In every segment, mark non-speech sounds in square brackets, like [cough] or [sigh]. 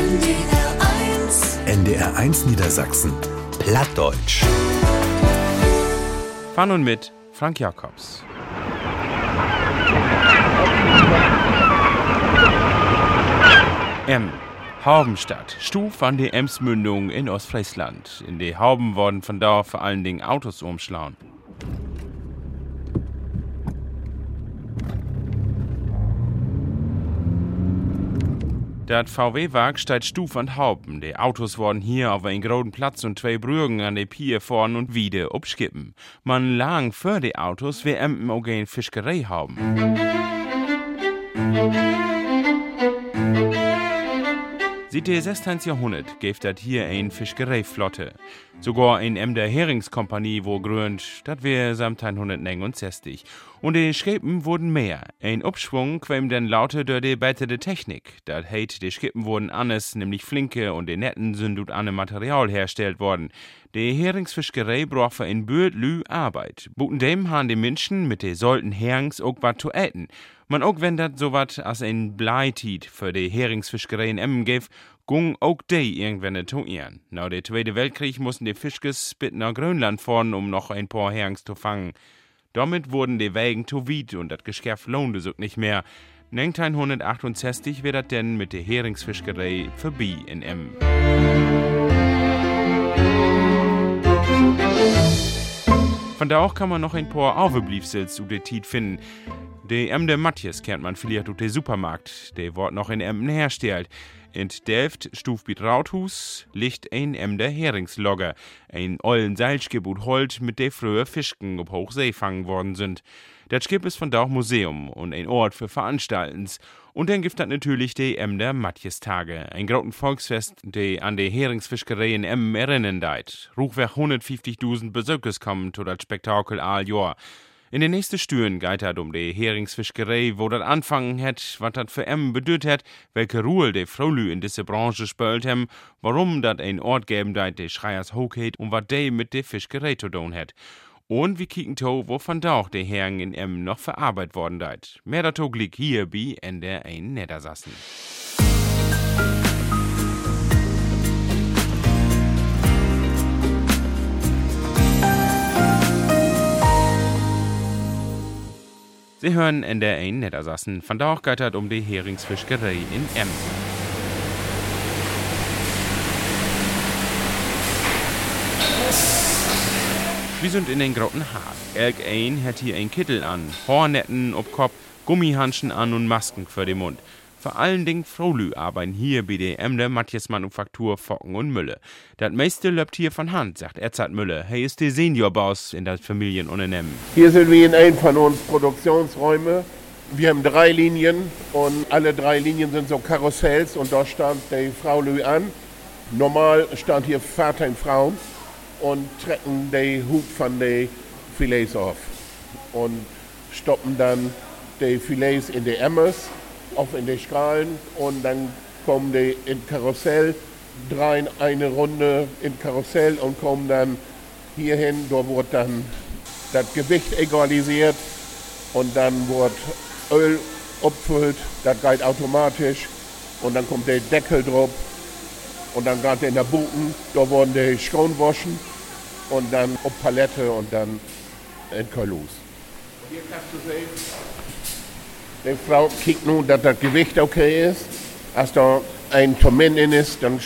NDR 1. NDR 1 Niedersachsen. Plattdeutsch. Von und mit Frank Jacobs. M. Haubenstadt, Stuf an die Emsmündung in Ostfriesland. In die Hauben wurden von da vor allen Dingen Autos umschlagen. Dat VW-Werk steht Stuf an Haupen. Die Autos wurden hier auf einen großen Platz und zwei Brücken an der Pier vorn und wieder abskippen. Man lang für die Autos wie Empen auch eine Fischerei haben. Seit dem 16. Jahrhundert gibt das hier ein Fischereiflotte. Sogar ein Emder Heringskompanie wo gründ, das wär samt 1969. Und die Schippen wurden mehr. Ein Abschwung quem denn lauter durch die bessere Technik. Das heißt, die Schippen wurden anders, nämlich flinke und die Netten sind durch andere Material hergestellt worden. Die Heringsfischerei braucht für ein Bürt lü Arbeit. Buten dem haben die Menschen mit de sollten Herings auch wat zu essen. Man auch wenn dat so wat as ein Bleitit für die Heringsfischerei in Emmen gäf, gung auch die irgendwann zu ihren. Nach der Zweite Weltkrieg mussten die Fischkes bis nach Grönland fahren, um noch ein paar Herings zu fangen. Damit wurden die Wägen zu weit und das Geschäft lohnte sich nicht mehr. 1968 wird das denn mit der Heringsfischerei vorbei in Emmen. Von da auch kann man noch ein paar Aufbliebsels zu der Tit finden. De Emde Matthias kennt man vielleicht durch den Supermarkt, der wird noch in Emden herstellt. In Delft, Stufbiet Rauthus, liegt ein Emder Heringslogger, ein ollen Seilschgebut Holt, mit der früher Fischken auf Hochsee fangen worden sind. Das Skip ist von da auch Museum und ein Ort für Veranstaltens. Und dann gibt es natürlich die Emder Matjestage, ein großen Volksfest, der an die Heringsfischerei in Emmen erinnern deit. Ruchweg 150.000 Besuchers kommen zu das Spektakel all Jahr. In den nächsten Stüren geht es um die Heringsfischerei, wo das anfangen hat, was das für Emmen bedeutet hat, welche Ruhe die Frolü in diese Branche spielt haben, warum das ein Ort geben deit, der Schreiers hochgeht und was der mit der Fischerei zu tun hat. Und wir kicken to, wo von da auch der Hering in Emmen noch verarbeitet worden deit. Mehr dazu liegt hier bei NDR 1 Niedersassen. Sie hören NDR 1 Niedersassen. Von da auch geht es um die Heringsfischerei in Emmen. Wir sind in den Grotten Haag. Elk ein hat hier ein Kittel an, Hornetten ob Kopf, Gummihanschen an und Masken für den Mund. Vor allen Dingen Frolü arbeiten hier bei der Emder Matthias Manufaktur Focken und Mülle. Das meiste läuft hier von Hand, sagt Edzard Mülle. Er ist der Seniorboss in das Familienunternehmen. Hier sind wir in einem von uns Produktionsräume. Wir haben drei Linien und alle drei Linien sind so Karussells und da stand die Frau Lü an. Normal stand hier Vater und Frau und trecken die Hub von den Filets auf und stoppen dann die Filets in die Emmers, auf in die Strahlen und dann kommen die in Karussell, drehen eine Runde in Karussell und kommen dann hierhin, da wird dann das Gewicht egalisiert und dann wird Öl abgefüllt, das geht automatisch und dann kommt der Deckel drauf und dann geht in der Buten, da wurden die Schrauen waschen und dann auf Palette und dann in Kalus. Hier kannst du sehen, die Frau kickt nun, dass das Gewicht okay ist. Als da ein Tomin in ist, dann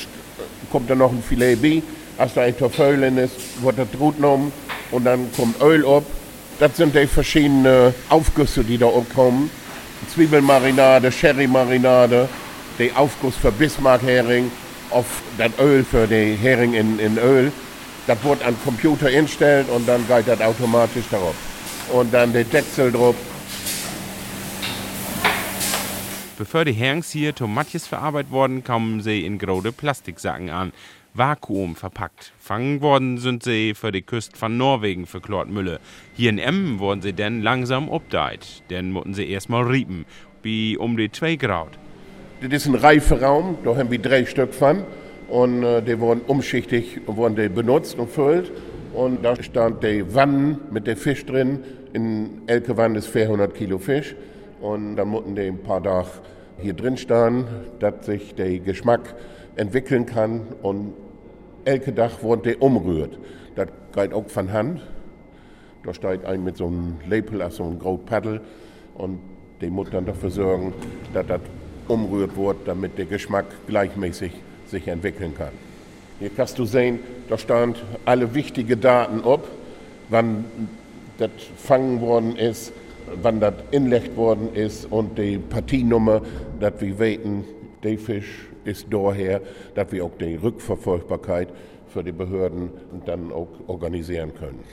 kommt da noch ein Filet B. Als da ein Toffel in ist, wird das Brot genommen und dann kommt Öl ab. Das sind die verschiedenen Aufgüsse, die da kommen. Zwiebelmarinade, Sherrymarinade, der Aufguss für Bismarck-Hering, auf das Öl für die Hering in, in Öl. Das wird an Computer instellt und dann geht das automatisch darauf. Und dann der Deckel drauf. Bevor die Herings hier Tomatjes verarbeitet wurden, kommen sie in große Plastiksacken an. Vakuum verpackt. Fangen worden sind sie für die Küste von Norwegen für Klortmülle. Hier in Emmen wurden sie dann langsam obdeit. Dann mussten sie erstmal riepen, wie um die 2 Grad. Das ist ein Reiferaum, da haben wir drei Stück von. Und äh, die wurden umschichtig wurden die benutzt und füllt. Und da stand die Wannen mit dem Fisch drin. In elke Wanne ist 400 Kilo Fisch. Und dann mussten die ein paar Tage hier drin stehen, dass sich der Geschmack entwickeln kann und elke Dach wird der umrührt. Das geht auch von Hand. Da steht ein mit so einem Lepel, also so einem großen Paddel und die muss dann dafür sorgen, dass das umrührt wird, damit der Geschmack gleichmäßig sich entwickeln kann. Hier kannst du sehen, da stand alle wichtigen Daten ab, wann das fangen worden ist, wann das inlegt worden ist und die Partienummer, dass wir weten, der Fisch ist daher, dass wir auch die Rückverfolgbarkeit für die Behörden dann auch organisieren können.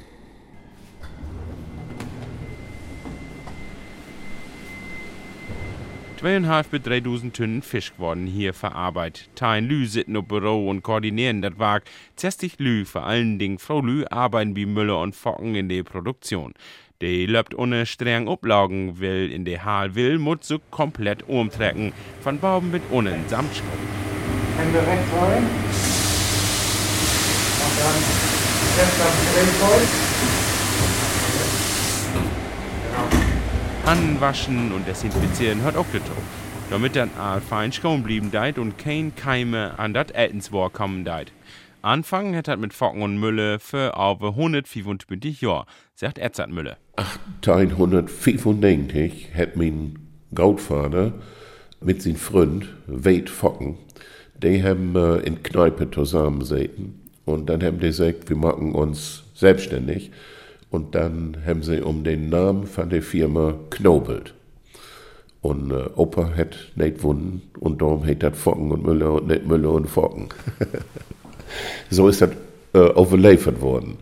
Zweieinhalb bis 3000 Tonnen Fisch wurden hier verarbeitet. Tein Lü sitzen im Büro und koordinieren das Werk. 60 Lü, vor allen Dingen Frau Lü, arbeiten wie Müller und Focken in der Produktion. Die läuft ohne strengen Oblagen, will in der Hal will, muss so komplett umtrecken. Von Bauben mit ohne Samtschraub. Hände rechts rein. Und dann rechts am Drehkreuz. Hannen waschen und desinfizieren hat auch getan. Damit dann all fein schoon blieben deit und kein Keime an dat Eltenswohr kommen deit. Anfangen hat er mit Focken und Mülle für over 125 Jahre, sagt Edzard Mülle. 1895 hat mein Großvater mit seinem Freund Wade Focken, die haben äh, in Kneipe zusammengesessen und dann haben die gesagt, wir machen uns selbstständig und dann haben sie um den Namen von der Firma knobelt. Und äh, Opa hat nicht wunden und darum hat das Focken und Müller und nicht Müller und Focken. [laughs] so ist das äh, overlevert worden.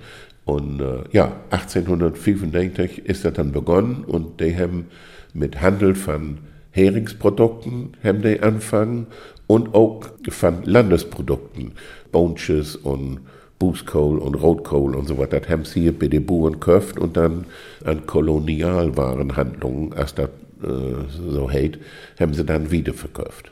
Und äh, ja, 1895 ist das dann begonnen und die haben mit Handel von Heringsprodukten haben die angefangen und auch von Landesprodukten, Bounches und Bußkohl und Rotkohl und so weiter. Das haben sie hier bei den Bauern gekauft und dann an Kolonialwarenhandlungen, als das äh, so heißt, haben sie dann wieder verkauft.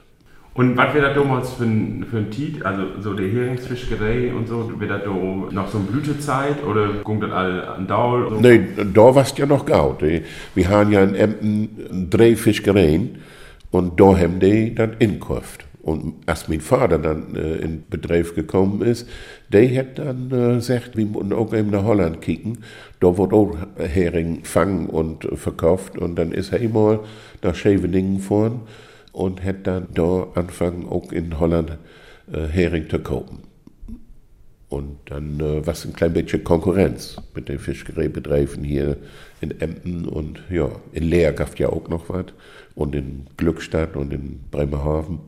Und was wird das damals für ein, für ein Tiet, also so die Heringsfischgerei und so, wird da noch so eine Blütezeit oder kommt das all an Daul? So? Nee, da war es ja noch gaut. Wir haben ja in Emden drei Fischereien und da haben die dann inkauft. Und als mein Vater dann äh, in Betrieb gekommen ist, der hat dann äh, gesagt, wir müssen auch eben nach Holland kicken. Da wird auch Hering fangen und verkauft. Und dann ist er immer nach Scheveningen gefahren und hat dann da angefangen, auch in Holland äh, Hering zu kaufen. Und dann äh, war es ein klein bisschen Konkurrenz mit den Fischereibetrieben hier in Emden und ja, in Leer gab ja auch noch was und in Glückstadt und in Bremerhaven.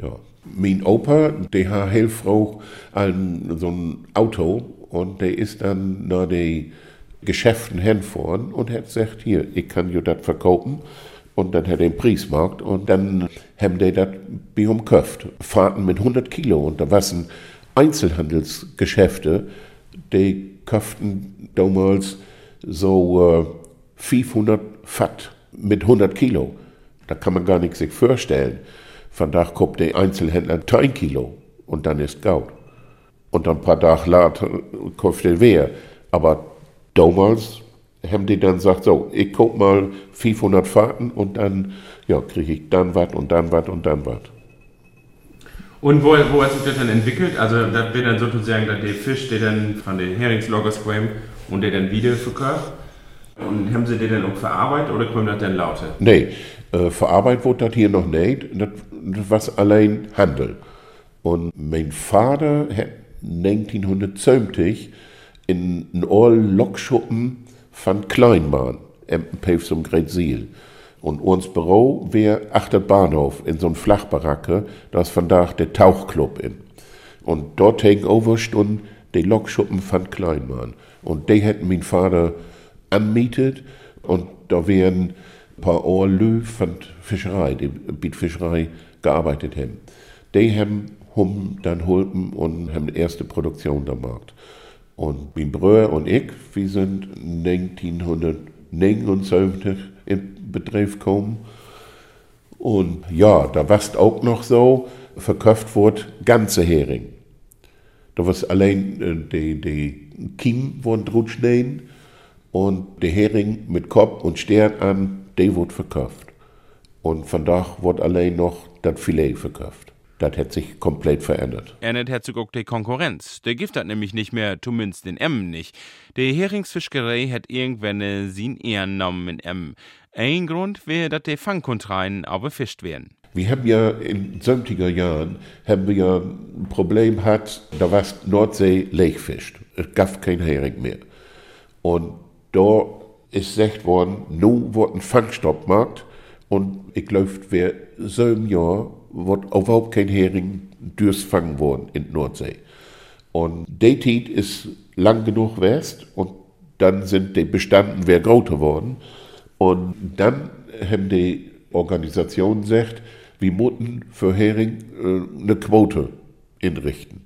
Ja. Mein Opa, der hat Hilfrau an so ein Auto und der ist dann nach den Geschäften hinfahren und hat gesagt, hier, ich kann dir das verkaufen. Und dann hat er den Preismarkt und dann haben die das bei ihm gekauft. Fahrten mit 100 Kilo und da waren Einzelhandelsgeschäfte, die kauften damals so äh, 500 Fatt mit 100 Kilo. Da kann man gar nicht sich vorstellen. Vandaag koopt der Einzelhändler 10 Kilo und dann ist Gaut. Und dann ein paar Tage later kauft er wer. Aber damals haben die dann gesagt, so, ich kauf mal 500 Fahrten und dann ja, kriege ich dann was und dann was und dann was. Und wo, wo hat sich das dann entwickelt? Also, das wird dann sozusagen der Fisch, der dann von den Heringsloggers kommt und der dann wieder verkauft. Und haben sie den dann auch verarbeitet oder kommt das dann lauter? Nee, äh, verarbeitet wurde das hier noch nicht. Das, das war allein Handel. Und mein Vater hat 1970 in einen alten Von Kleinmann, Empenpave zum Great Und unser Büro wäre achter Bahnhof in so einem Flachbaracke, da ist von da der Tauchclub in. Und dort gegenüber stund die Lokschuppen von Kleinmann. Und die hätten mein Vater anmietet und da wären ein paar Ohrlö von Fischerei, die mit Fischerei gearbeitet haben. Die haben hum dann holpen und haben die erste Produktion gemacht. Und mein Bruder und ich, wir sind 1979 in Betrieb gekommen. Und ja, da war es auch noch so, verkauft wurde ganze Hering. Da war allein äh, die, die Kiem wurden drutschneien und der Hering mit Kopf und Stern an, der wurde verkauft. Und von da wurde allein noch das Filet verkauft. Das hat sich komplett verändert. Ändert hat sogar die Konkurrenz. Der gibt das nämlich nicht mehr, zumindest in Emmen nicht. Die Heringsfischerei hat irgendwann sin Ehrennamen in Emmen. Ein Grund wäre, dass die Fangkontreien auch befischt werden. Wir haben ja in 70er Jahren haben wir ja ein Problem gehabt, da war Nordsee leegfischt. Es gab kein Hering mehr. Und da ist gesagt worden, nun wird ein Fangstopp gemacht. Und ich glaube, wir so im Jahr wird überhaupt kein Hering durchfangen worden in der Nordsee. Und die Zeit ist lang genug west und dann sind die Bestanden wer größer geworden. Und dann haben die Organisationen gesagt, wir müssen für Hering äh, eine Quote inrichten.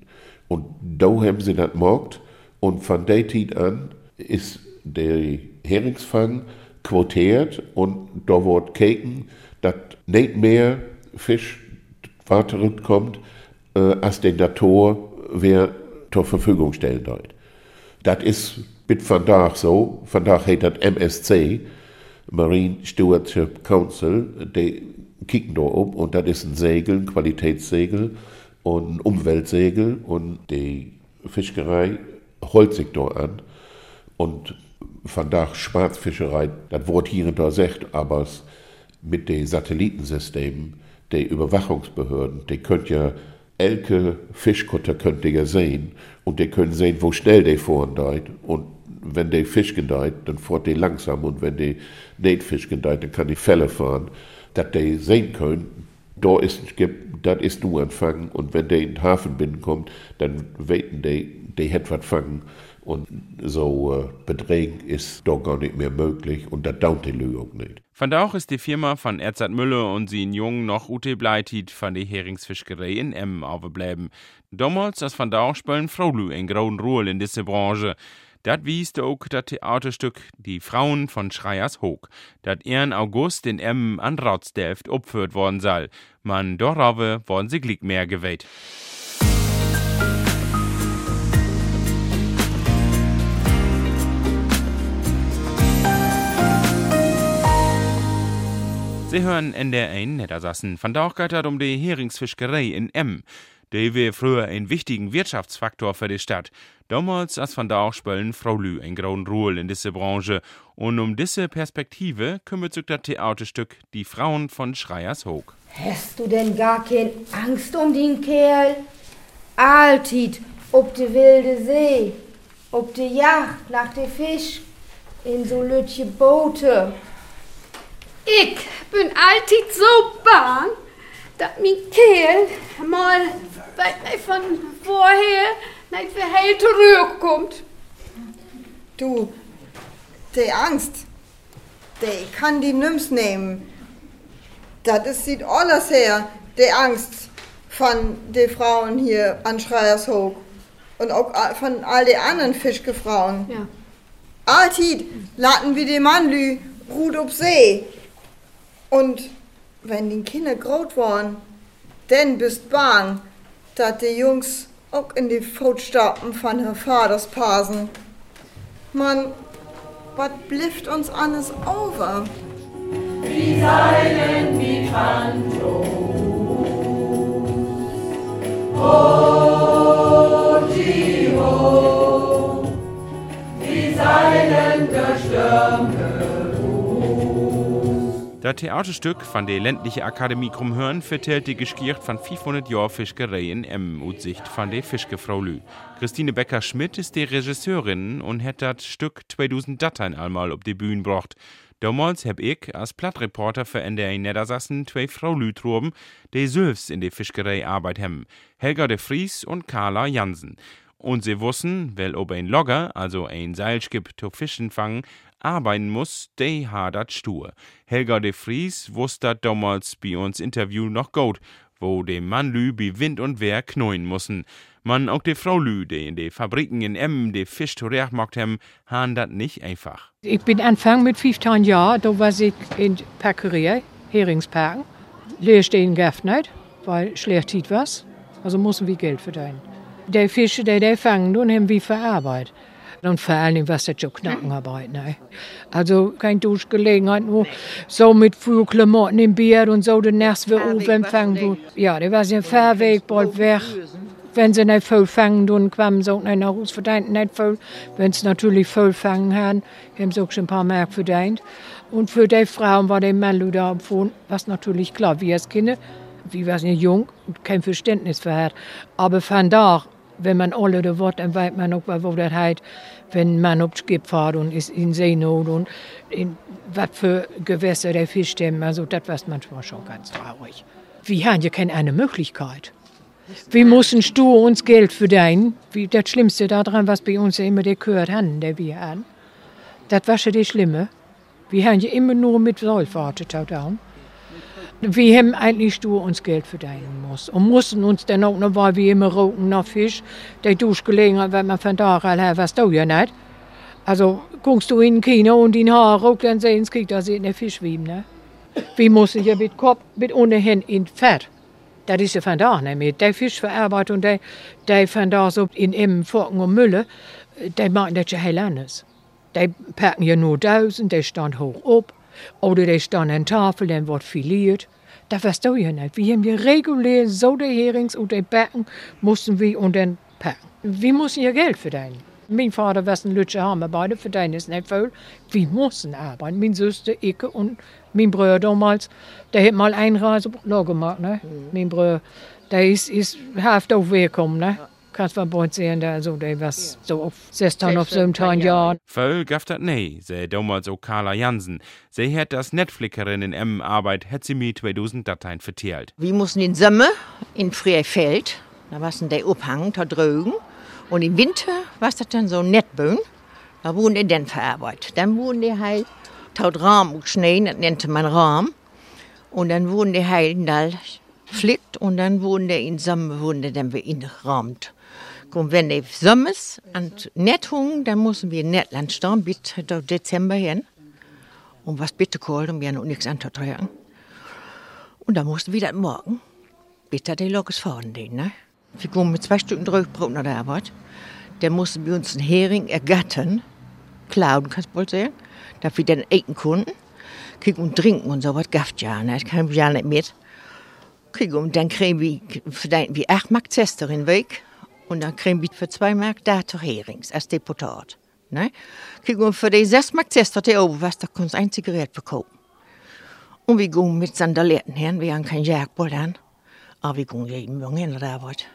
Und da haben sie das gemacht. Und von der Zeit an ist der Heringsfang quotiert und da wird keken, dass nicht mehr Fisch kommt, äh, als der Natur wer zur Verfügung stellen soll. Das ist von da so, da heißt das MSC, Marine Stewardship Council, die kicken da um und das ist ein Segel, ein Qualitätssegel und ein Umweltsegel und die Fischerei holt sich da an. Und von da Schwarzfischerei, das Wort hier und da sagt, aber mit den Satellitensystemen, die Überwachungsbehörden, die könnt ja elke Fischkutter könnt ihr ja sehen. Und die können sehen, wo schnell die fahren deit. Und wenn der Fisch gedeiht, dann fährt die langsam. Und wenn die nicht Fisch gedeiht, dann kann die Fälle fahren, dass die sehen können, da ist gibt, das ist nur ein Fang. Und wenn der in den Hafen binnen kommt, dann weten die, die hat was fangen. Und so äh, Beträgen ist doch gar nicht mehr möglich. Und das dauert die Lösung nicht. Von da auch ist die Firma von Erzat Müller und sie in Jung noch Ute Bleitit von der Heringsfischerei in Emmen aufbleiben. Damals, als von da auch spielen Fraulü in grauen Ruhe in diese Branche. Das wies auch das Theaterstück Die Frauen von Schreiers Hoog, das ihren August in Emmen an Ratsdelft opführt worden soll. Man darauf worden sie glick mehr gewählt. Sie hören NDR1 Niedersassen. Von da auch geht um die Heringsfischerei in Emm. Die war früher ein wichtigen Wirtschaftsfaktor für die Stadt. Damals, als von da auch spellen Frau Lü ein grauen Ruhl in diese Branche. Und um diese Perspektive kümmert sich das Theaterstück Die Frauen von Schreiers Hoog. Hast du denn gar keine Angst um den Kerl? Altit, ob de wilde See, ob de Yacht nach de Fisch, in so lütje Boote. Ich bin alltid so bang, dass mein Kerl mal weit mig von vorher nicht verheilt zurückkommt. Du, die Angst, die kann die nimmst nehmen. Das sieht alles her, die Angst von den Frauen hier an Schreiershoog. Und auch von all den anderen Fischgefrauen. Ja. Altid laden wir den Mann lü, ruht ob See. Und wenn die Kinder groß waren, dann bist bang, dass die Jungs auch in die Fußstapfen von her Vaters passen. Man, was blifft uns alles over? Wie Seilen, wie Kanto. Oh, Gio, wie Seilen der Stürme. Das Theaterstück von der ländliche Akademie Krumhörn vertellt die Geschichte von 500 Jahren Fischerei in Emmen aus Sicht von der Fischgefrau Lü. Christine Becker-Schmidt ist die Regisseurin und hat das Stück 2000 Dateien einmal auf die Bühne gebracht. Damals hab ich als Plattreporter für NDR Niedersassen zwei Frau Lü truben, die selbst in der Fischerei Arbeit haben. Helga de Vries und Carla Jansen. Und sie wussten, weil ob ein Logger, also ein Seilschip zu Fischen fangen, arbeiten muss, der hat dat stur. Helga de Vries wusste damals bei uns Interview noch gut, wo de Mann lü bei Wind und Wehr knoien mussen. Man auch de Frau lü, die in de Fabriken in Emmen de Fisch zurechtmacht haben, han dat nicht einfach. Ich bin Anfang mit 15 Jahren, da war ich in Päckerei, Heringsperken. Lehrst den Gaft nicht, weil schlecht sieht was. Also müssen wir Geld verdienen. Die Fische, die die fangen, nun haben wir verarbeitet. Und vor Dingen was das schon Knackenarbeit, ne? Also keine Duschgelegenheit, nur so mit früh Klamotten im Bier und so, den nächsten wir aufempfangen. Ja, der war ja Fahrweg, bald weg. Wenn sie nicht voll fangen, dann kommen sie auch nicht nach Hause verdient, nicht voll. Wenn sie natürlich voll fangen haben, haben sie auch schon ein paar Mark verdient. Und für die Frauen war der Mann da empfohlen, was natürlich klar, wir als Kinder, wir waren ja jung kein Verständnis für hat. Aber von da, wenn man alle da wird, dann weiß man auch, wo das heißt, wenn man auf das Schiff fährt und ist in Seenot und in was für Gewässer der Fisch stemmen. Also das war manchmal schon ganz traurig. Wir haben ja keine Möglichkeit. Wir müssen stur uns Geld verdienen. Wie das Schlimmste daran, was bei uns ja immer der gehört haben, der wir haben. Das war schon das Schlimme. Wir haben ja immer nur mit Säufarten down. Wir haben eigentlich stur uns Geld verdienen muss und mussten uns dann auch noch, weil wir immer roten nach Fisch, der Duschgelegenheit, wenn man von da her, was du ja nicht. Also guckst du in Kino und in Haar raucht, dann sehen sie, da sieht der Fisch schwimmen, ne? Wir müssen ja mit Kopf, mit ohnehin in Fett. Das ist ja von da nicht mehr. Der Fischverarbeitung, der, der von da so in Emmen, Forken und Mülle, der machen das ja heel anders. Die packen ja nur Dosen, der stand hoch ab. Oder der stand an Tafel, dann wird filiert. Das du ja nicht. Wir haben ja regulär so die Herings und die Backen mussten wir und dann packen. Wir mussten ja Geld verdienen. Mein Vater war ein Lütscher Hammer, beide verdienen ist nicht viel. Wir mussten arbeiten. Meine Schwester, ich und mein Bruder damals, der hat mal eine Reise gemacht, ne? Mein Bruder, der ist, ist halb auf Weg gekommen, ne? Kannst sehen, der, also, der war so auf 16, auf 17 Jahren. Voll gaff dat nee, sei damals auch Carla Jansen. Sie hat das Netflixerin in Emmen Arbeit, hat sie mir 2000 Dateien verteilt. Wir mussten in Sommer in Freifeld, da war der Abhang, da drüben. Und im Winter war das dann so ein Nettböen, da wurden die dann verarbeitet. Dann wurden die halt taut Rahm und Schnee, das nannte man Rahm. Und dann wurden die halt da flickt und dann wurden die in Sommer wurden die dann wieder ingerahmt. Und wenn die Sommers an Nettung, dann mussten wir in Nettland stehen bis Dezember hin. Und was bitte und wir haben noch nichts anzutragen. Und dann mussten wir das morgen, bitte die Lokes fahren, den, ne? Wir kommen mit zwei Stücken Drückbrot nach der Arbeit. Dann mussten wir uns einen Hering ergattern, klauen, kannst du wohl sehen, dass wir dann essen konnten. Kriegen und trinken und so was gafft ja, ne? Das kann ich ja nicht mit. Kriegen und dann kriegen wir, verdienen wir acht Mark Zester in Weg. Und dann kriegen wir für zwei Mark dazu Herings als Deputat. Ne? Kriegen wir für die sechs Mark Zester die oben, was da kannst du ein Zigarette verkaufen. Und wir gehen mit Sandaletten hin, wir haben kein Jagdboot an. Aber wir gehen jeden Morgen hin der Arbeit.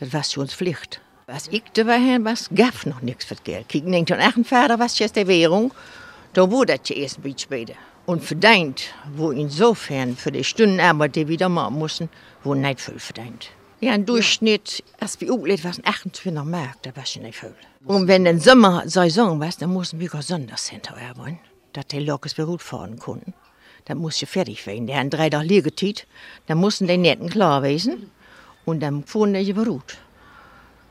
Das war für uns Pflicht. Was ich da war, was gab noch nichts für das Geld. An einen Vater, was ist die Währung? Da wurde das erst ein bisschen später. Und verdient, wo insofern für die Stundenarbeit, die wir da machen mussten, wurde nicht viel verdient. Ja, im Durchschnitt, als wir aufgelegt waren, 28 Mark, das war schon nicht viel. Und wenn dann Sommersaison war, dann mussten wir sonntags hinterarbeiten, dass die Lokes gut fahren konnten. Dann musste fertig werden. Die haben drei Tage Liegetit, dann mussten die Netten klar gewesen und dann fuhren die beruht.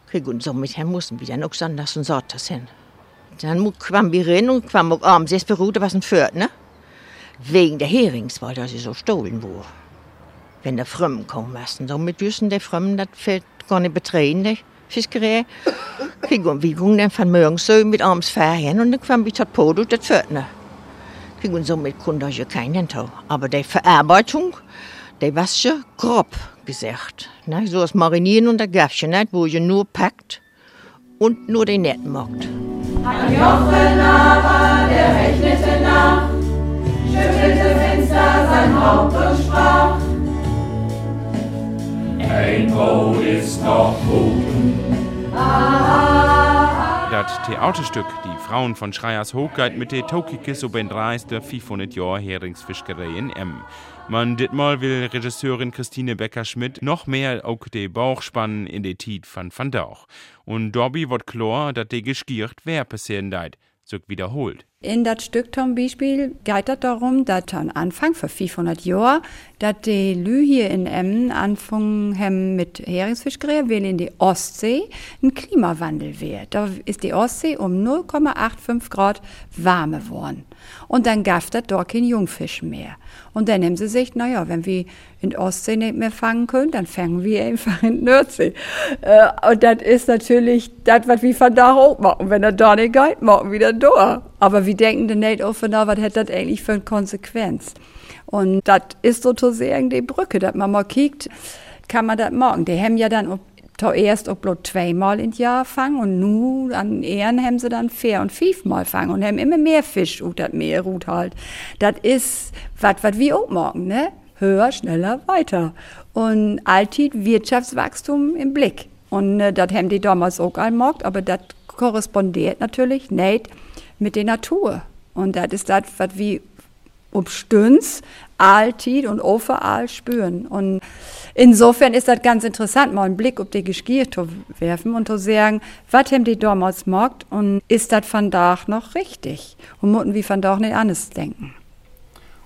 Krieg und so mit hem mussten wir dann auch sonntags und sonntags hin. Dann kwamen wir rein und kwamen auch abends erst beruht, was ein Fürth, ne? Wegen der Herings, weil das so stohlen wurde. Wenn der Frömmen kommen lassen, so mit Düssen der Frömmen, das fällt gar nicht betreten, die Fischerei. Krieg [laughs] und wir gingen dann von morgens so mit abends Ferien und dann kwamen wir tot Podo, das ne? Krieg und somit konnte ich keinen Tau. Aber die Verarbeitung, die war schon grob gesagt. Ne? So das Marinieren und der Gaffchen, nicht, wo ihr nur packt und nur den Netten macht. Ein Jochen aber, der rechnete nach, schüttelte finster sein Haupt und sprach. Ein Brot ist noch. Das Theaterstück Die Frauen von Schreiers Hochgeit mit der Tokikis ob ein 30. 500 Jahr Heringsfischerei in M. Man ditmal will Regisseurin Christine Becker-Schmidt noch mehr auch de Bauch spannen in de Tiet von Van Dauch. Und Dobby wird klar, dat de geskiert wer passieren deit, so wiederholt. In das Stück zum Beispiel geht es darum, dass am Anfang vor 500 Jahren, dass die Lü hier in Emmen anfangen haben mit Heringsfischgerät, weil in die Ostsee ein Klimawandel wird. Da ist die Ostsee um 0,85 Grad warmer geworden. Und dann gab es dort kein Jungfisch mehr. Und dann haben sie sich, naja, wenn wir in der Ostsee nicht mehr fangen können, dann fangen wir einfach in der Nordsee. Äh, und das ist natürlich das, was wir von da hoch machen. Wenn er da nicht geht, machen wir dann da. Aber wir denken dann nicht auf, na, was hat das eigentlich für eine Konsequenz? Und das ist sozusagen die Brücke, dass man mal kiegt, kann man das machen. Die haben ja dann zuerst auch bloß zweimal im Jahr fangen und nu an Ehren haben sie dann vier und fünfmal fangen und haben immer mehr Fisch ut das Meer ruht halt. Das ist was, was wir auch morgen, ne? Höher, schneller, weiter. Und alltid Wirtschaftswachstum im Blick. Und äh, das haben die damals auch gemerkt, aber das korrespondiert natürlich nicht mit der Natur. Und das ist das, was wir umstünds alltid und overall spüren. Und insofern ist das ganz interessant, mal einen Blick auf die Geschichte zu werfen und zu sagen, was haben die damals gemacht und ist das von da noch richtig? Und müssen wir von da nicht anders denken.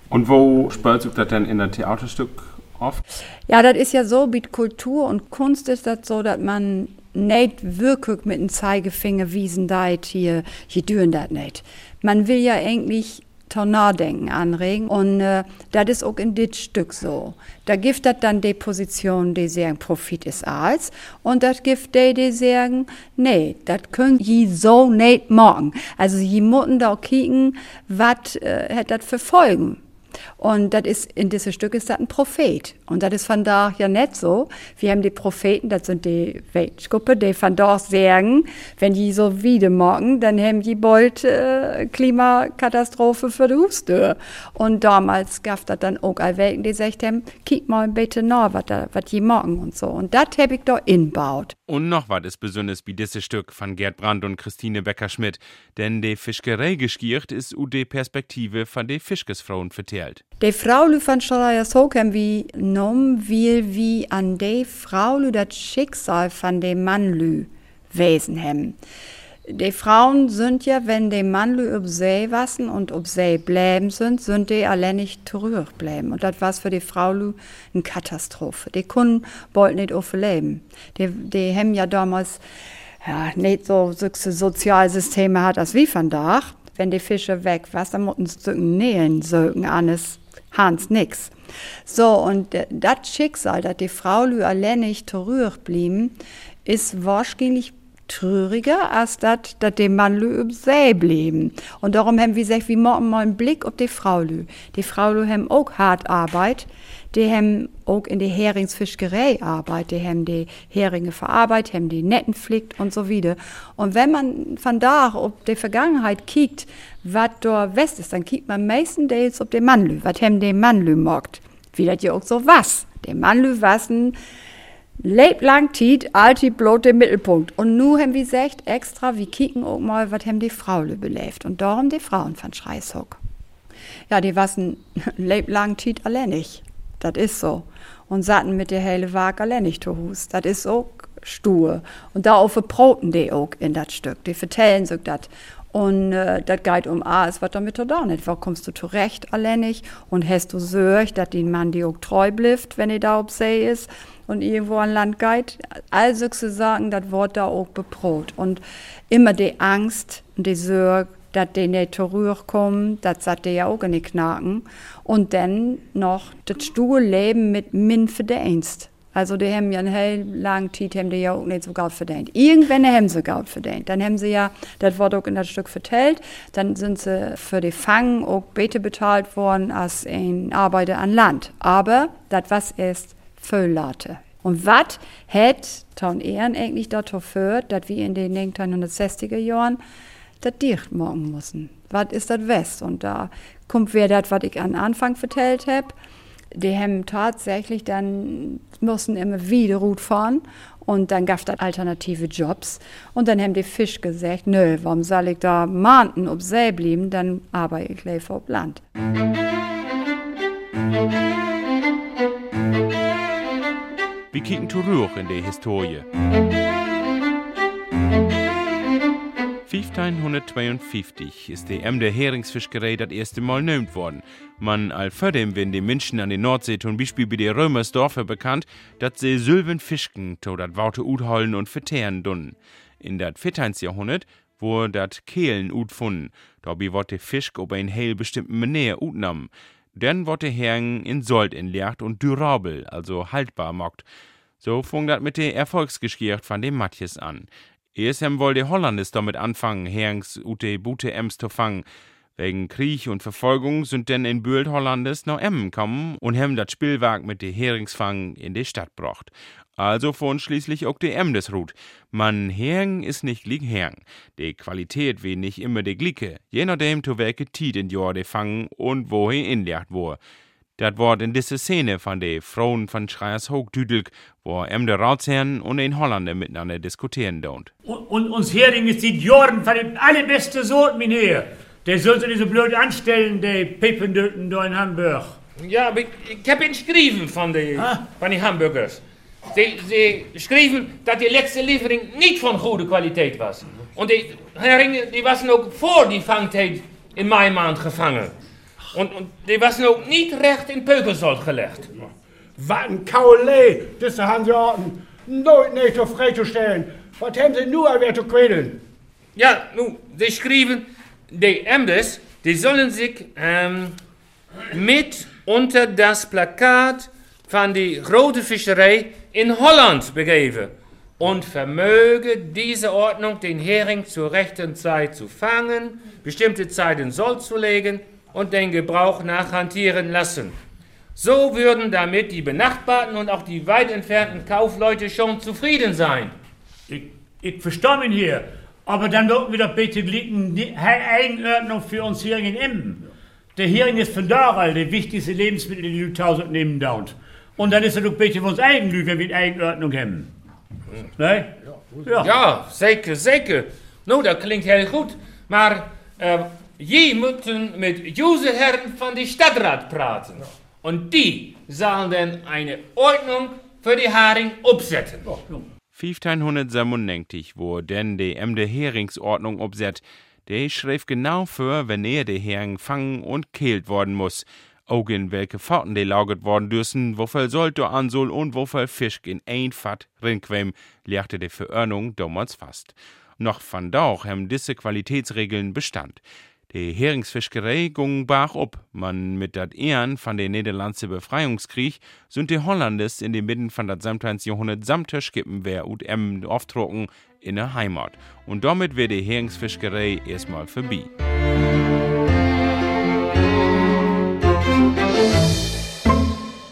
Und wo spielt sich das denn in einem Theaterstück oft? Ja, das ist ja so, mit Kultur und Kunst ist das so, dass man nicht wirklich mit dem Zeigefinger wiesen deit hier, hier düren das nicht. Man will ja eigentlich Tornadenken anregen. Und äh, das ist auch in dit Stück so. Da gibt das dann die Position, die sagen, Profit ist alles. Und das gibt die, die sagen, nee, das können je so nicht machen. Also, je müssen da kicken, was äh, hat das für Folgen. Und das ist, in diesem Stück ist das ein Prophet. Und das ist von da ja nicht so. Wir haben die Propheten, das sind die Weltgruppe, die von da sagen, wenn die so wieder morgen, dann haben die bald äh, Klimakatastrophe für die Hustür. Und damals gab es dann auch allwelchen, die gesagt haben, kick mal bitte nach, was die morgen und so. Und das habe ich da inbaut. Und noch was ist besonders wie dieses Stück von Gerd Brandt und Christine Becker-Schmidt. Denn die Fischerei geskiert ist u die Perspektive von den Fischkesfrauen vertellt. Die Frau von Schreier so haben wie nom will wie an die Frau das Schicksal von dem Mann lü wesen haben. Die Frauen sind ja, wenn die Mann ob See wassen und ob See bleiben sind, sind die allein nicht zurückbleiben. Und das war für die Frau eine Katastrophe. Die Kunden wollten nicht overleben. Die, die haben ja damals ja, nicht so, so Sozialsysteme hat als wie von da. Wenn die Fische weg waren, dann mussten sie nähen, sögen, alles, Hans nix. So, und das Schicksal, dass die Frau allein nicht zurückblieben, ist wahrscheinlich trauriger, als das, dass die Mann lü See blieben. Und darum haben wir gesagt, wir machen mal einen Blick auf die Frau lü. Die Frau lü haben auch hart Arbeit. Die haben auch in der Heringsfischerei Arbeit. Die haben die Heringe verarbeitet, haben die Netten flickt und so wieder. Und wenn man von da auf die Vergangenheit kiegt, was da West ist, dann kiegt man meistens auf den Mannlü. Was haben die Mannlü mockt? Wie das auch so was. Der Mannlü was ein Leblang Tiet, alti bloß im Mittelpunkt. Und nu haben wir gesagt, extra, wir kicken auch mal, was haben die Frauen belebt. Und darum die Frauen von Schreißhock. Ja, die wassen [laughs] leblang Tiet alleinig. Das ist so. Und satten mit der helle Waag alleinig zu Hus. Das ist auch stur. Und da auf Broten die auch in das Stück. Die vertellen sich das. Und äh, das geht um alles, was damit du da nicht. Wo kommst du zurecht alleinig und hast du Sörch, dass den Mann dir auch treu bleibt, wenn er da auf See ist und irgendwo an Land geht. Also zu sagen, das Wort da auch beprot. Und immer die Angst und die Sorge, dass die nicht zurückkommen, das sagt ja auch in die Knaken. Und dann noch das Stuhlleben mit Min verdienst. Also die haben ja einen hell langen Zeit haben die ja auch nicht so Geld verdient. Irgendwann haben sie Geld verdient. Dann haben sie ja, das wurde auch in das Stück vertellt, dann sind sie für die Fang auch besser bezahlt worden als ein Arbeiter an Land. Aber das was ist Völlate. Und was hat Town Ehren eigentlich dazu geführt, dass wir in den 1960er Jahren das dicht machen müssen? Was ist das West? Und da kommt wieder das, was ich am Anfang vertellt habe. Die haben tatsächlich dann, mussten immer wieder gut fahren und dann gab es alternative Jobs. Und dann haben die Fisch gesagt, nö, warum soll ich da Mahnten ob See bleiben, dann arbeite ich lieber auf Land. Wir kicken zurück in die Historie. 1552 ist die Emder Heringsfischerei das erste Mal neumt worden. Man allverdem werden die Menschen an der Nordsee zum Beispiel bei den Römersdorfer bekannt, dass sie Sylven Fischken to dat Worte utholen und verteeren dunnen. In dat 14. Jahrhundert wurde dat Kehlen utfunden. Dabei wird der Fisch ob ein hell bestimmten Manier utnahmen. Dann wird der Hering in Sold inlegt und durabel, also haltbar mockt. So fing das mit der Erfolgsgeschichte von dem Matthias an. Wohl die Hollandes damit anfangen, Herings ute Bute Ems zu fangen. Wegen Krieg und Verfolgung sind denn in Bühlt Hollandes noch Emmen kommen und hem das Spielwerk mit de Heringsfang in die Stadt brocht. Also von schließlich auch de Emdes Rut. Man Hering is nicht gleich Hering. De Qualität wie nicht immer de glicke, je nachdem zu welche Tiet in Jahr de fangen und wo he inlegt Dat wort in diese Szene von de Frauen von Schreiers wo em de Ratsherren und den Holländer miteinander diskutieren don't. Und, und uns Hering ist die Jordan von den allerbeste Sorten, mein Herr. Der soll sich nicht so blöd anstellen, der Pependöten da in Hamburg. Ja, aber ich, ich heb ihn geschrieben von den von die Hamburgers. Sie, sie schrieben, dass die letzte Lieferung nicht von guter Qualität was. Und die Heringen, die waren ook vor die Fangtijd in mei maand gevangen. Und, und die waren ook niet recht in Peukelsold gelegd. Was ein Kaulé, das haben sie Orten nooit nicht auf freizustellen. Was haben sie nur wer zu quälen? Ja, nu, die schrieben, die Emdes, die sollen sich ähm, mit unter das Plakat von die große Fischerei in Holland begeben und vermöge diese Ordnung den Hering zur rechten Zeit zu fangen, bestimmte Zeit in Sold zu legen und den Gebrauch nachhantieren lassen. So würden damit die benachbarten und auch die weit entfernten Kaufleute schon zufrieden sein. Ich, ich verstehe ihn hier, aber dann wollten wir doch bitte liegen Eigenordnung für uns Hering in Emmen. Der Hering ist von Daral, der wichtigste Lebensmittel, die die 1000 nehmen dauert. Und dann ist er doch bitte für uns Eigenlü, wenn wir die Eigenordnung haben. Ne? Ja, ja zeker, zeker. Nou, dat klinkt heel goed. Maar äh, je moeten met Jose Herren van de Stadtrat praten. Und die sollen dann eine Ordnung für die Haring opzetten. 1597, wo denn de emde Heringsordnung obset, der schrieb genau für, wenn er de Hering fangen und kehlt worden muss. Auch in welche Fahrten de lagert worden dürsten, wofür sollte an soll und wofür Fisch in ein Fat rinquem, lehrte de Verordnung damals fast. Noch von dauch hem diese Qualitätsregeln bestand. Die Heringsfischerei ging bach ob. Man mit dat Ehren von der Niederlandse Befreiungskrieg sind die Hollandes in den Mitten von dat 17. Jahrhundert samt Skippen wer und em auftrocken in der Heimat. Und damit wird die Heringsfischerei erstmal vorbei.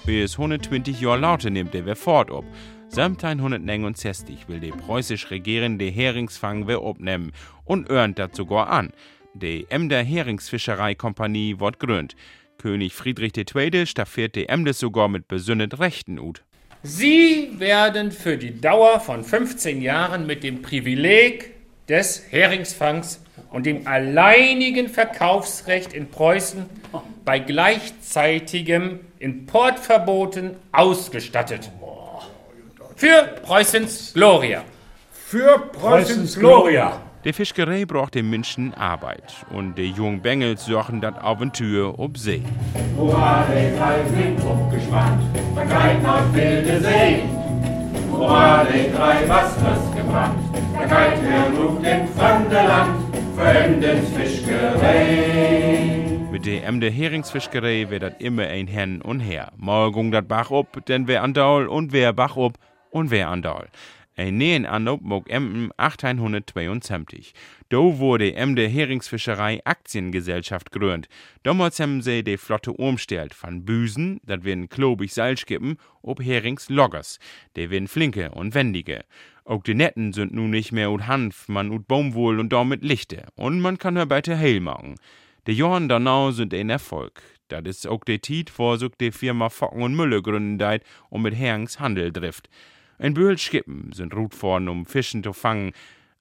Bis 120 Jahre lauter nimmt der wer fort ob. 1769 will der preußisch regierende Heringsfang wer obnehmen und earnt dat sogar an. Die Emder Heringsfischereikompanie wird gründ. König Friedrich II. staffiert die Emdes sogar mit besündet Rechten ut. Sie werden für die Dauer von 15 Jahren mit dem Privileg des Heringsfangs und dem alleinigen Verkaufsrecht in Preußen bei gleichzeitigem Importverboten ausgestattet. Für Preußens Gloria. Für Preußens Gloria. Die Fischerei braucht den Menschen Arbeit und die jungen Bengels suchen das Aventur ob See. Hurra, die drei sind umgespannt, vergleiten auf wilde See. Hurra, die drei Wassers gebrannt, vergleiten der Ruf den Fremdeland, für Emdens Fischerei. Mit der Emde Heringsfischerei wird das immer ein Hen und Her. Ging das Bach ob, denn wer andauer und wer Bach ob und wer andauer. Ein nähen Anop mog Emden 1872. Do wurde Emde Heringsfischerei Aktiengesellschaft gegründet. Damals haben sie die Flotte umstellt von Büsen, dat werden klobig Seilskippen, ob Heringsloggers. Die werden flinke und wendige. Auch die Netten sind nun nicht mehr ut Hanf, man ut Baumwohl und damit Lichte. Und man kann herbei heil machen. Die Jahren danach sind ein Erfolg. Das ist auch der Tiet, wo sich die Firma Focken und Mülle gründen deit und mit Herings Handel trifft. Ein Bühl Skippen sind ruht vorn, um Fischen zu fangen.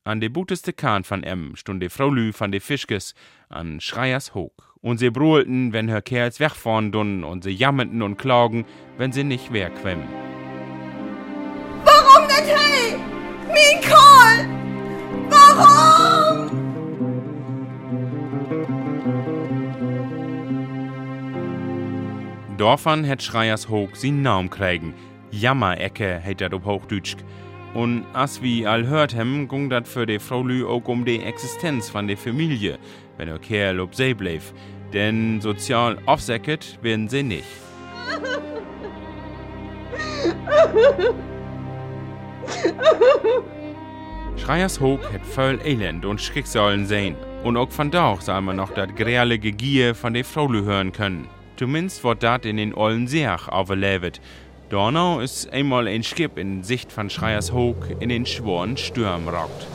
An de buteste Kahn von em stund de Frau Lü von de Fischkes an Schreiers Hoog. Und sie bruhlten, wenn her Kerls wegfahren dun, und sie jammerten und klagen, wenn sie nicht wer quemmen. Warum nicht hey? Mein Karl! Warum? Dorfern het Schreiers Hoog sin Naum kriegen. Jammerecke heit dat op Hochdeutsch. Und as wie all hört hem, gung dat für de Frau Lü auch um die Existenz von der Familie, wenn der Kerl ob See bleib. Denn sozial aufsäcket werden sie nicht. Schreiers Hoog het voll Elend und Schicksalen sein. Und auch von da soll man noch das gräle Gegier von der Fraule hören können. Zumindest wird dat in den ollen Seach overlebt. Donau ist einmal ein Skip in Sicht von Schreiers Hoog in den schworen Sturm rockt.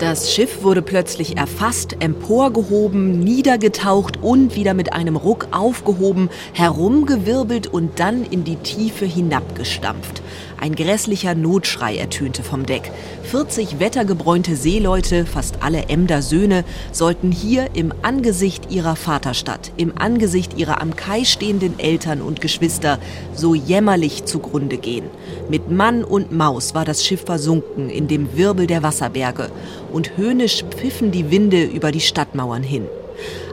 Das Schiff wurde plötzlich erfasst, emporgehoben, niedergetaucht und wieder mit einem Ruck aufgehoben, herumgewirbelt und dann in die Tiefe hinabgestampft. Ein grässlicher Notschrei ertönte vom Deck. 40 wettergebräunte Seeleute, fast alle Emder Söhne, sollten hier im Angesicht ihrer Vaterstadt, im Angesicht ihrer am Kai stehenden Eltern und Geschwister so jämmerlich zugrunde gehen. Mit Mann und Maus war das Schiff versunken in dem Wirbel der Wasserberge und höhnisch pfiffen die Winde über die Stadtmauern hin.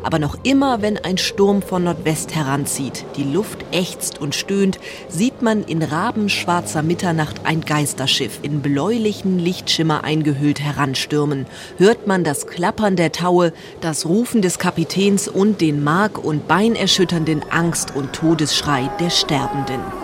Aber noch immer, wenn ein Sturm von Nordwest heranzieht, die Luft ächzt und stöhnt, sieht man in rabenschwarzer Mitternacht ein Geisterschiff in bläulichen Lichtschimmer eingehüllt heranstürmen, hört man das Klappern der Taue, das Rufen des Kapitäns und den mark- und beinerschütternden Angst- und Todesschrei der Sterbenden.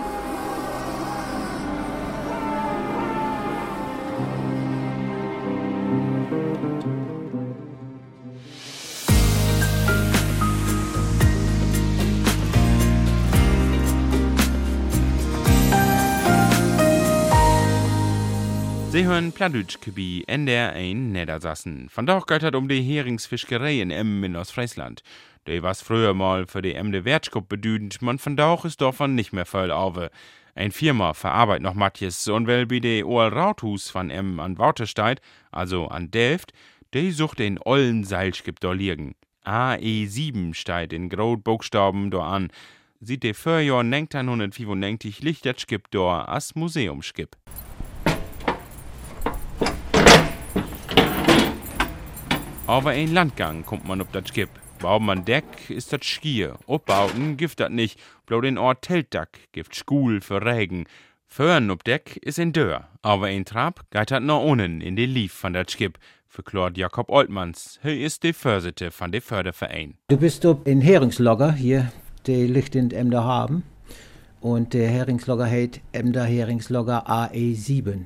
Sie hören Pladütschkebi NDR 1 Niedersassen. Von geht es um die Heringsfischerei in Emmen in Ostfriesland. Die was früher mal für die Emde Wertschkup bedüdend, man von da ist davon nicht mehr voll auf. Ein Firma verarbeitet noch Matjes und weil bei de Ohl Rauthus von Emmen an Watersteid, also an Delft, die sucht den ollen Seilschip da liegen. AE7 steht in Grotbuchstaben da an. Sieht de Vorjahr 1995 liegt das Skip da als Museumskip. Aber ein Landgang kommt man ob das Skip. Baut man Deck, ist das Skier. Obbauten gift dat nicht, blau den Ort Teltdack, gift Schul für Regen. Föhren ob Deck ist ein Dörr, aber ein Trab geht dat noch unten in den Lief von dat Skip, verklort Jakob Oltmanns. Er ist der Vorsitzende von der Förderverein. Du bist ob in Heringslogger hier, der liegt in Emder haben. Und der Heringslogger heißt Emder Heringslogger AE7.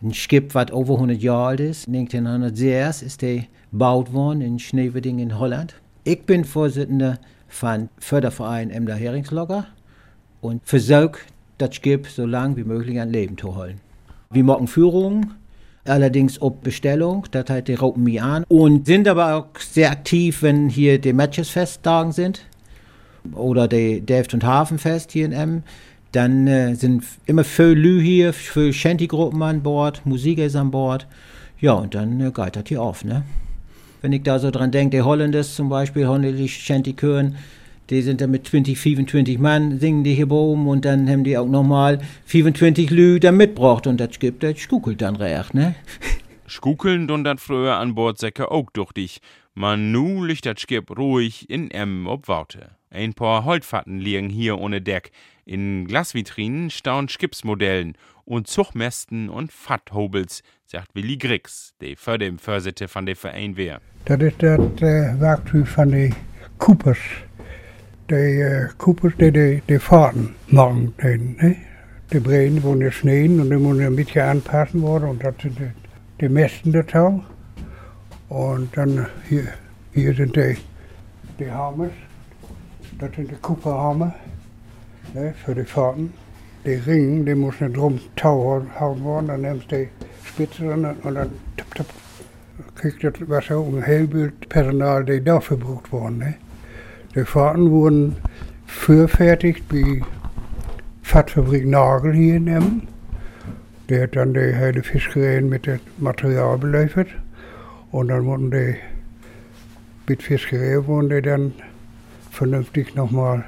Ein Skip, was over 100 Jahre alt ist. 1906 ist der gebaut worden in Schneeweding in Holland. Ich bin Vorsitzender von Förderverein Emder Heringslogger und versuche das Skip so lange wie möglich an Leben zu holen. Wir machen Führungen, allerdings auf Bestellung, das heißt, die rufen mich an und sind aber auch sehr aktiv, wenn hier die Matchesfesttagen sind oder die Delft- und Hafenfest hier in Emmen. Dann äh, sind immer viel Lü hier, viel Shanty-Gruppen an Bord, Musik ist an Bord. Ja, und dann äh, geht das hier auf, ne? Wenn ich da so dran denke, die Holländers zum Beispiel, holländische Shanty-Chören, die sind dann mit 20, 25 Mann, singen die hier oben und dann haben die auch nochmal 25 Lü da mitgebracht und das gibt, das skukelt dann recht, ne? [laughs] Skukeln und dat früher an Bord Säcke auch durch dich. Man nu liegt das Skip ruhig in Emmen ob Worte. Ein paar Holtfatten liegen hier ohne Deck. In Glasvitrinen staunen Skipsmodellen und Zuchmästen und Fatthobels, sagt Willi Grix, der für dem Vorsitzende von der Verein wär. Dat is dat uh, werktuig van de koepers. De uh, koepers die de, de vaarten machen. Den, ne? De Breien wurden sneen und die müssen ein bisschen anpassen worden und das sind die, die Mästen dazu. Und dann hier, hier sind die, die Hammers. Das sind die Kupferhammer ne, für die Fahrten. Die Ringen, die müssen drum Tau hauen worden, dann nimmst Spitze und dann, und dann tipp, tipp, kriegt das Wasser um Hellbildpersonal, die dafür gebraucht worden. Ne. Die Fahrten wurden vorfertigt wie Fahrtfabrik Nagel hier in Emmen. Die hat dann die hele Fischerei mit dem Material beliefert. Und dann wurden die mit Fischerei wurden die dann vernünftig nochmal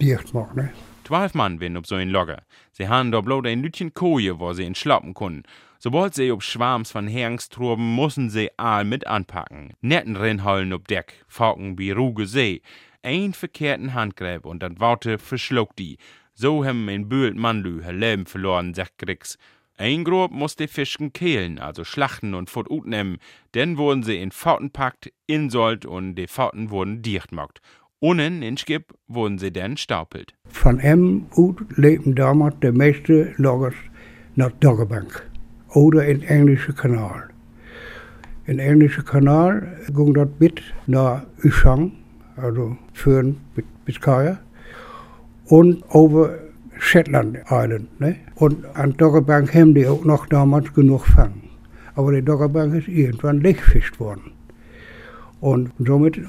dicht machen. Ne? Zwölf Mann werden ob so ein Logger. Sie haben da bloß ein Lütchen Koje, wo sie ihn schlappen können. Sobald sie ob Schwarms von Heringstroben, müssen sie all mit anpacken. Netten rinholen ob Deck, Falken wie Ruge See. Ein verkehrten Handgräb und dann Worte verschluckt die. So haben ein Böld Mannlü her Leben verloren, sagt Grix. Ein Grob muss die Fischken kehlen, also schlachten und Futt utnehmen. Dann wurden sie in Fauten packt, insolt und die Fauten wurden dicht gemacht. Unnen in Skip wurden sie dann staupelt. Von M ut lebten damals de meeste Loggers nach Doggerbank oder in Englische Kanal. In Englische Kanal ging das mit nach Ushang, also führen bis Biskaya, und over Shetland Island. Ne? Und an Doggerbank haben die auch noch damals genug Fang. Aber die Doggerbank ist irgendwann leggefischt worden. Und somit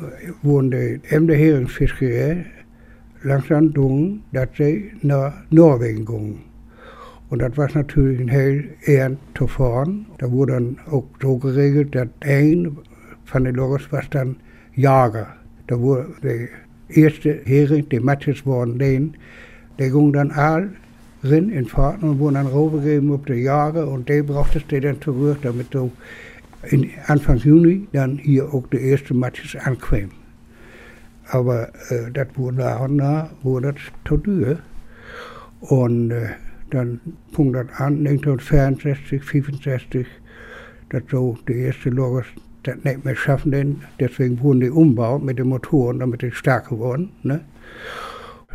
wurden die Emder Heringsfischerei langsam gedwungen, dass sie nach Norwegen gingen. Und das war natürlich ein heel eher zu fahren. Da wurde dann auch so geregelt, dass ein von den Loggers war dann Jager. Da wurde der erste Hering, die Matches waren den, der ging dann all rein in Fahrten und wurden dann raufgegeben auf die Jahre und der brauchte es dann zurück, damit so in Anfang Juni dann hier auch die erste Matches ankämen. Aber äh, das wurde nach und nach wurde das zu teuer. Und äh, dann fing das an, 1964, 65, dass so die erste Loggers das nicht mehr schaffen, denn deswegen wurden die umgebaut mit den Motoren, damit die stärker wurden. Ne?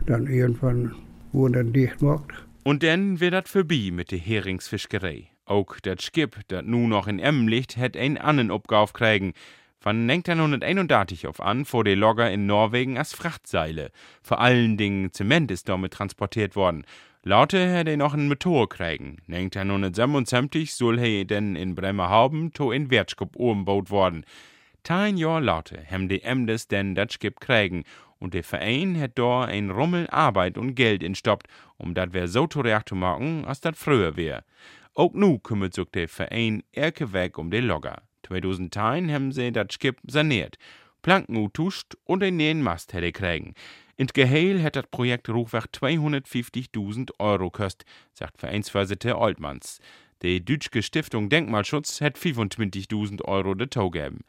Dann irgendwann wurden dann dicht gemacht. Und dann wird das vorbei mit der Heringsfischerei. Auch das Skip, das nun noch in Emmen liegt, hat einen anderen Aufgabe kriegen. Von 1931 auf an vor die Logger in Norwegen als Frachtseile. Vor allen Dingen Zement ist damit transportiert worden. Laute hätte noch einen Motor kriegen. 1977 soll er denn in Bremerhaven to in Wertschkup umgebaut worden. Tein Jahr laute haben die Emdes denn das Skip kriegen und der Verein hat da ein Rummel Arbeit und Geld instoppt, um dat wer so zurecht zu machen, als dat früher wär. Auch nu kümmert sich der Verein erke weg um die Logger. 2010 haben sie dat Skip saniert, Planken utuscht und den neuen Mast hätte kriegen. In Geheil hat das Projekt Ruchweg 250.000 Euro kost, sagt Vereinsvorsitzender Oltmanns. Die Deutsche Stiftung Denkmalschutz hat 25.000 Euro dazu gegeben.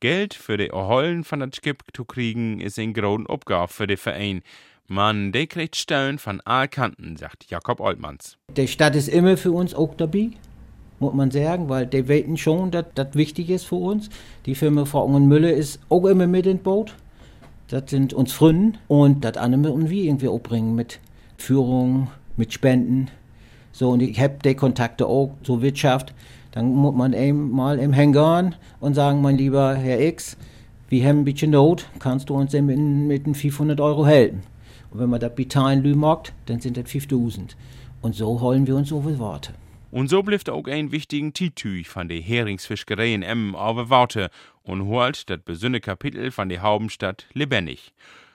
Geld für die Erholen von das Skip zu kriegen, ist ein großen Aufgabe für den Verein. Man, der kriegt Stellen von allen Kanten, sagt Jakob Oltmanns. Die Stadt ist immer für uns auch dabei, muss man sagen, weil die weten schon, dass das wichtig ist für uns. Die Firma und Müller ist auch immer mit im Boot. Das sind uns Freunde und das andere müssen wir irgendwie aufbringen mit Führung, mit Spenden. So, und ich habe die Kontakte auch zur Wirtschaft. Dann muss man eben mal im Hängen und sagen, mein lieber Herr X, wir haben ein bisschen Not, kannst du uns denn mit, mit 500 Euro helfen? Und wenn man das bezahlen macht, dann sind das 5000. Und so holen wir uns so viel Worte. Und so blieft auch ein wichtigen Titüch von der Heringsfischerei in Emmen Worte und holt das besünne Kapitel von der Haubenstadt lebendig.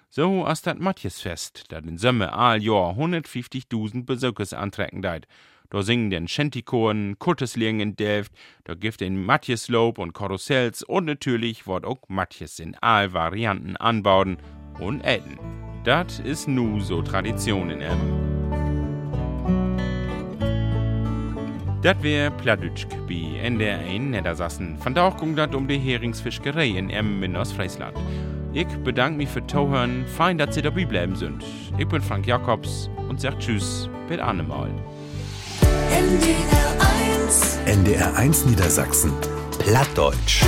So as das Matthiasfest, das in Sommer all Jahr 150.000 Besuchers antrecken deit. Da singen den Schentikoren, Kurtesliegen in Delft, da gibt den Matthiaslob und Karussells und natürlich wird auch Matthias in all Varianten anbauen und äten. Das ist nu so Tradition in Emmen. Dat wär Pladütschk bi NDR1 Niedersassen. Von da auch ging dat um die Heringsfischerei in Emmen in Ostfriesland. Ich bedanke mich für Tauhören. Fein, dass Sie dabei bleiben sind. Ich bin Frank Jakobs und sag Tschüss, bis annemal. NDR 1 NDR 1 Niedersachsen. Plattdeutsch.